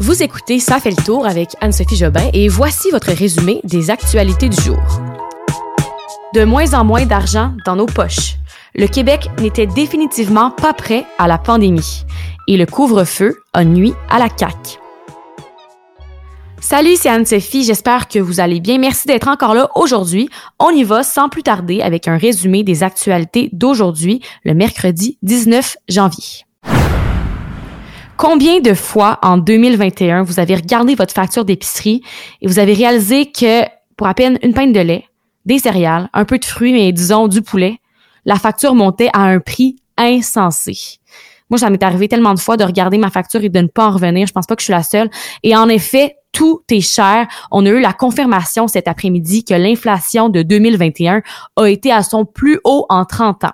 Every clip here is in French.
Vous écoutez Ça fait le tour avec Anne-Sophie Jobin et voici votre résumé des actualités du jour. De moins en moins d'argent dans nos poches. Le Québec n'était définitivement pas prêt à la pandémie et le couvre-feu a nuit à la CAQ. Salut, c'est Anne-Sophie. J'espère que vous allez bien. Merci d'être encore là aujourd'hui. On y va sans plus tarder avec un résumé des actualités d'aujourd'hui, le mercredi 19 janvier. Combien de fois en 2021 vous avez regardé votre facture d'épicerie et vous avez réalisé que pour à peine une pinte de lait, des céréales, un peu de fruits, mais disons du poulet, la facture montait à un prix insensé. Moi, ça m'est arrivé tellement de fois de regarder ma facture et de ne pas en revenir. Je pense pas que je suis la seule. Et en effet, tout est cher. On a eu la confirmation cet après-midi que l'inflation de 2021 a été à son plus haut en 30 ans.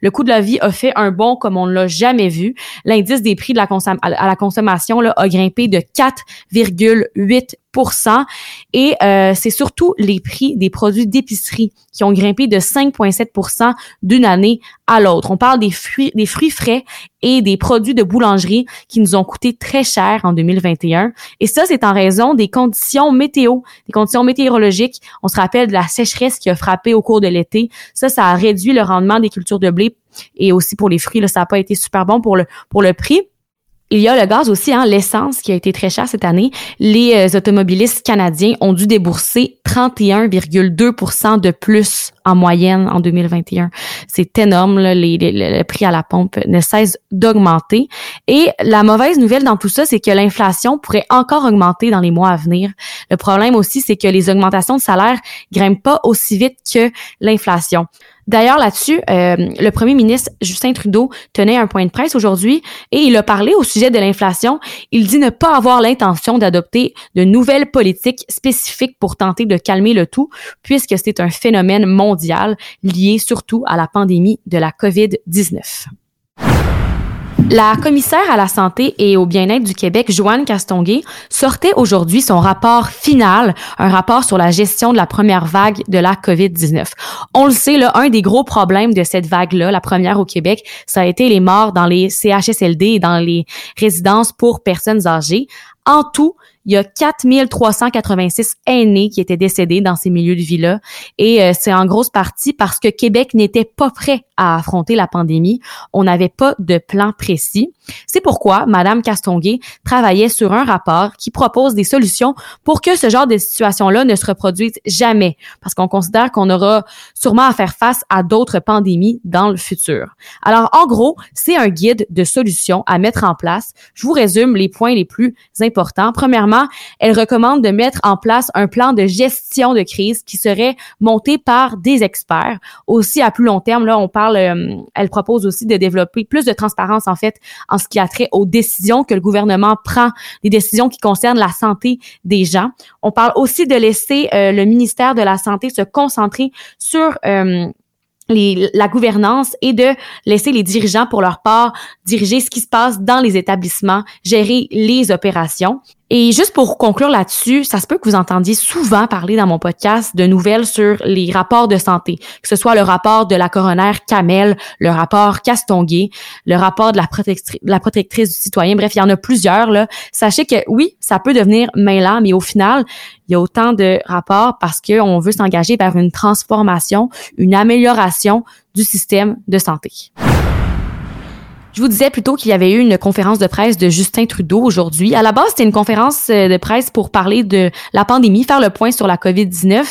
Le coût de la vie a fait un bond comme on ne l'a jamais vu. L'indice des prix de la à la consommation a grimpé de 4,8 et euh, c'est surtout les prix des produits d'épicerie qui ont grimpé de 5,7% d'une année à l'autre. On parle des fruits, des fruits frais et des produits de boulangerie qui nous ont coûté très cher en 2021. Et ça, c'est en raison des conditions météo, des conditions météorologiques. On se rappelle de la sécheresse qui a frappé au cours de l'été. Ça, ça a réduit le rendement des cultures de blé et aussi pour les fruits. Là, ça n'a pas été super bon pour le, pour le prix. Il y a le gaz aussi, hein, l'essence qui a été très cher cette année. Les euh, automobilistes canadiens ont dû débourser 31,2 de plus en moyenne en 2021. C'est énorme, là, les, le prix à la pompe ne cesse d'augmenter. Et la mauvaise nouvelle dans tout ça, c'est que l'inflation pourrait encore augmenter dans les mois à venir. Le problème aussi, c'est que les augmentations de salaire grimpent pas aussi vite que l'inflation. D'ailleurs, là-dessus, euh, le premier ministre Justin Trudeau tenait un point de presse aujourd'hui et il a parlé au sujet de l'inflation. Il dit ne pas avoir l'intention d'adopter de nouvelles politiques spécifiques pour tenter de calmer le tout, puisque c'est un phénomène mondial lié surtout à la pandémie de la COVID-19. La commissaire à la santé et au bien-être du Québec, Joanne Castonguay, sortait aujourd'hui son rapport final, un rapport sur la gestion de la première vague de la COVID-19. On le sait, là, un des gros problèmes de cette vague-là, la première au Québec, ça a été les morts dans les CHSLD et dans les résidences pour personnes âgées. En tout, il y a 4386 aînés qui étaient décédés dans ces milieux de vie-là. Et euh, c'est en grosse partie parce que Québec n'était pas prêt à affronter la pandémie. On n'avait pas de plan précis. C'est pourquoi Madame Castonguay travaillait sur un rapport qui propose des solutions pour que ce genre de situation-là ne se reproduise jamais, parce qu'on considère qu'on aura sûrement à faire face à d'autres pandémies dans le futur. Alors, en gros, c'est un guide de solutions à mettre en place. Je vous résume les points les plus importants. Premièrement, elle recommande de mettre en place un plan de gestion de crise qui serait monté par des experts. Aussi, à plus long terme, là, on parle, euh, elle propose aussi de développer plus de transparence, en fait, ce qui a trait aux décisions que le gouvernement prend, des décisions qui concernent la santé des gens. On parle aussi de laisser euh, le ministère de la Santé se concentrer sur euh, la gouvernance et de laisser les dirigeants pour leur part diriger ce qui se passe dans les établissements, gérer les opérations. Et juste pour conclure là-dessus, ça se peut que vous entendiez souvent parler dans mon podcast de nouvelles sur les rapports de santé, que ce soit le rapport de la coroner Kamel, le rapport Castonguay, le rapport de la, protectrice, la protectrice du citoyen. Bref, il y en a plusieurs. Là. Sachez que oui, ça peut devenir mêlant, mais au final, il y a autant de rapports parce qu'on veut s'engager vers une transformation, une amélioration du système de santé. Je vous disais plutôt qu'il y avait eu une conférence de presse de Justin Trudeau aujourd'hui. À la base, c'était une conférence euh, de presse pour parler de la pandémie, faire le point sur la COVID-19,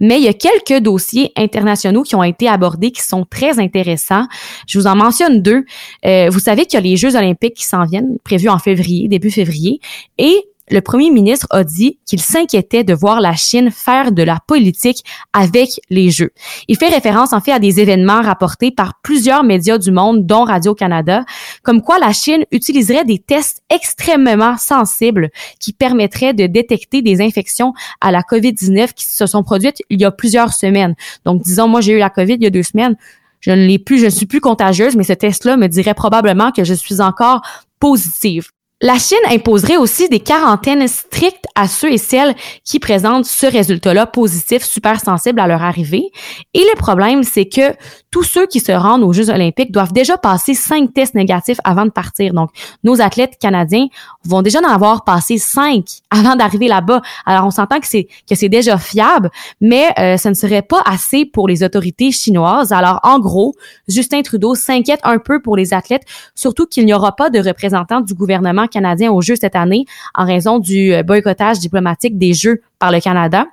mais il y a quelques dossiers internationaux qui ont été abordés qui sont très intéressants. Je vous en mentionne deux. Euh, vous savez qu'il y a les Jeux olympiques qui s'en viennent, prévus en février, début février, et le premier ministre a dit qu'il s'inquiétait de voir la Chine faire de la politique avec les Jeux. Il fait référence en fait à des événements rapportés par plusieurs médias du monde, dont Radio-Canada, comme quoi la Chine utiliserait des tests extrêmement sensibles qui permettraient de détecter des infections à la COVID-19 qui se sont produites il y a plusieurs semaines. Donc, disons, moi, j'ai eu la COVID il y a deux semaines. Je ne l'ai plus, je ne suis plus contagieuse, mais ce test-là me dirait probablement que je suis encore positive. La Chine imposerait aussi des quarantaines strictes à ceux et celles qui présentent ce résultat-là positif, super sensible à leur arrivée. Et le problème, c'est que tous ceux qui se rendent aux Jeux olympiques doivent déjà passer cinq tests négatifs avant de partir. Donc, nos athlètes canadiens vont déjà en avoir passé cinq avant d'arriver là-bas. Alors, on s'entend que c'est que c'est déjà fiable, mais euh, ce ne serait pas assez pour les autorités chinoises. Alors, en gros, Justin Trudeau s'inquiète un peu pour les athlètes, surtout qu'il n'y aura pas de représentants du gouvernement canadien aux Jeux cette année en raison du euh, boycottage diplomatique des Jeux par le Canada.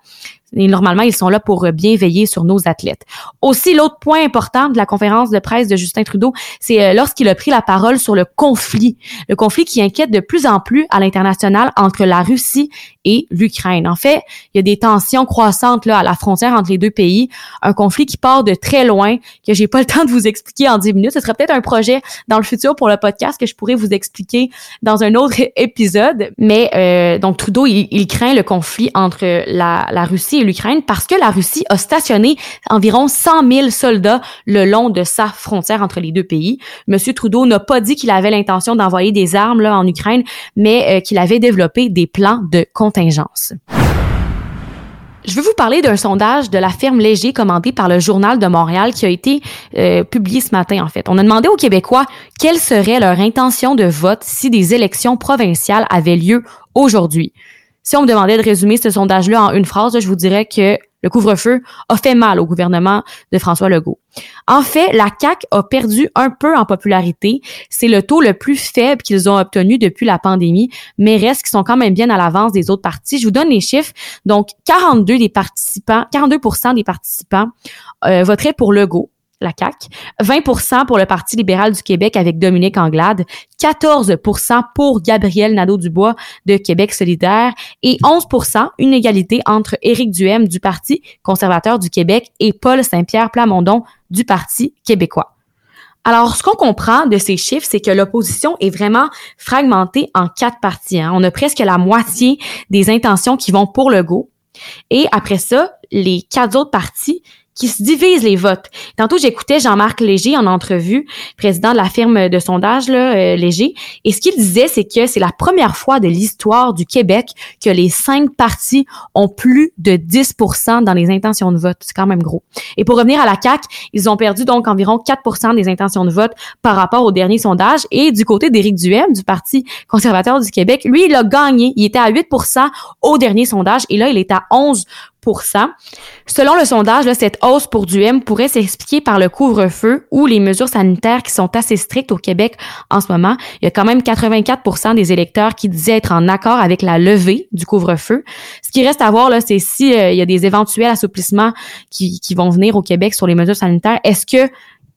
Et normalement, ils sont là pour bien veiller sur nos athlètes. Aussi, l'autre point important de la conférence de presse de Justin Trudeau, c'est euh, lorsqu'il a pris la parole sur le conflit. Le conflit qui inquiète de plus en plus à l'international entre la Russie et l'Ukraine. En fait, il y a des tensions croissantes là à la frontière entre les deux pays, un conflit qui part de très loin que j'ai pas le temps de vous expliquer en 10 minutes. Ce serait peut-être un projet dans le futur pour le podcast que je pourrais vous expliquer dans un autre épisode. Mais euh, donc Trudeau, il, il, craint le conflit entre la, Russie et l'Ukraine parce que la Russie a stationné environ 100 000 soldats le long de sa frontière entre les deux pays. Monsieur Trudeau n'a pas dit qu'il avait l'intention d'envoyer des armes là en Ukraine, mais euh, qu'il avait développé des plans de contingence. Je veux vous parler d'un sondage de la firme Léger commandé par le Journal de Montréal qui a été euh, publié ce matin en fait. On a demandé aux Québécois quelle serait leur intention de vote si des élections provinciales avaient lieu aujourd'hui. Si on me demandait de résumer ce sondage-là en une phrase, je vous dirais que le couvre-feu a fait mal au gouvernement de François Legault. En fait, la CAQ a perdu un peu en popularité. C'est le taux le plus faible qu'ils ont obtenu depuis la pandémie, mais reste qu'ils sont quand même bien à l'avance des autres partis. Je vous donne les chiffres. Donc, 42 des participants, 42% des participants euh, voteraient pour Legault la CAQ, 20% pour le Parti libéral du Québec avec Dominique Anglade, 14% pour Gabriel Nadeau-Dubois de Québec solidaire et 11% une égalité entre Éric Duhem du Parti conservateur du Québec et Paul Saint-Pierre Plamondon du Parti québécois. Alors, ce qu'on comprend de ces chiffres, c'est que l'opposition est vraiment fragmentée en quatre partis. Hein. On a presque la moitié des intentions qui vont pour le go. Et après ça, les quatre autres partis qui se divisent les votes. Tantôt, j'écoutais Jean-Marc Léger en entrevue, président de la firme de sondage là, euh, Léger, et ce qu'il disait, c'est que c'est la première fois de l'histoire du Québec que les cinq partis ont plus de 10% dans les intentions de vote. C'est quand même gros. Et pour revenir à la CAQ, ils ont perdu donc environ 4% des intentions de vote par rapport au dernier sondage. Et du côté d'Éric Duhem, du Parti conservateur du Québec, lui, il a gagné. Il était à 8% au dernier sondage et là, il est à 11 Selon le sondage, cette hausse pour du M pourrait s'expliquer par le couvre-feu ou les mesures sanitaires qui sont assez strictes au Québec en ce moment. Il y a quand même 84% des électeurs qui disaient être en accord avec la levée du couvre-feu. Ce qui reste à voir, là, c'est s'il euh, y a des éventuels assouplissements qui, qui vont venir au Québec sur les mesures sanitaires. Est-ce que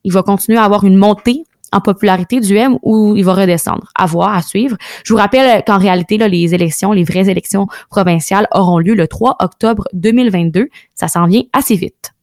il va continuer à avoir une montée en popularité du M ou il va redescendre. À voir, à suivre. Je vous rappelle qu'en réalité, là, les élections, les vraies élections provinciales auront lieu le 3 octobre 2022. Ça s'en vient assez vite.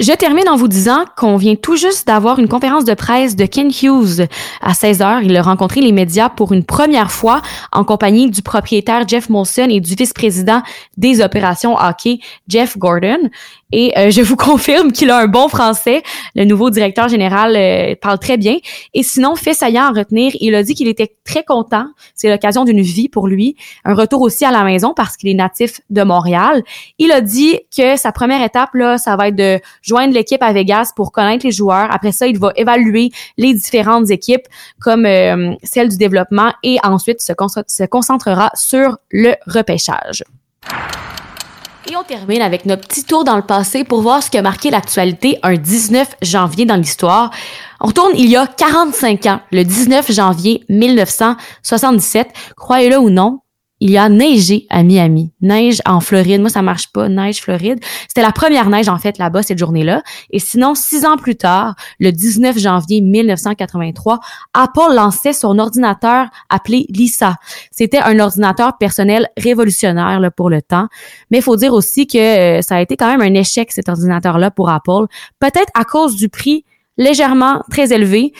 Je termine en vous disant qu'on vient tout juste d'avoir une conférence de presse de Ken Hughes à 16 heures. Il a rencontré les médias pour une première fois en compagnie du propriétaire Jeff Molson et du vice-président des opérations hockey, Jeff Gordon. Et euh, je vous confirme qu'il a un bon français. Le nouveau directeur général euh, parle très bien. Et sinon, fait saillant à retenir, il a dit qu'il était très content. C'est l'occasion d'une vie pour lui. Un retour aussi à la maison parce qu'il est natif de Montréal. Il a dit que sa première étape, là, ça va être de joindre l'équipe à Vegas pour connaître les joueurs. Après ça, il va évaluer les différentes équipes comme euh, celle du développement et ensuite se, se concentrera sur le repêchage. Et on termine avec notre petit tour dans le passé pour voir ce qui a marqué l'actualité un 19 janvier dans l'histoire. On retourne il y a 45 ans, le 19 janvier 1977. Croyez-le ou non, il y a neigé à Miami. Neige en Floride. Moi, ça marche pas. Neige Floride. C'était la première neige, en fait, là-bas, cette journée-là. Et sinon, six ans plus tard, le 19 janvier 1983, Apple lançait son ordinateur appelé Lisa. C'était un ordinateur personnel révolutionnaire pour le temps. Mais il faut dire aussi que euh, ça a été quand même un échec, cet ordinateur-là, pour Apple. Peut-être à cause du prix légèrement très élevé,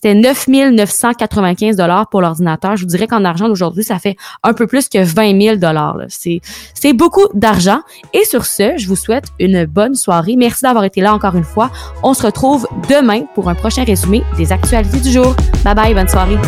c'était 9 995 dollars pour l'ordinateur. Je vous dirais qu'en argent d'aujourd'hui, ça fait un peu plus que 20 000 dollars. C'est c'est beaucoup d'argent. Et sur ce, je vous souhaite une bonne soirée. Merci d'avoir été là encore une fois. On se retrouve demain pour un prochain résumé des actualités du jour. Bye bye, bonne soirée.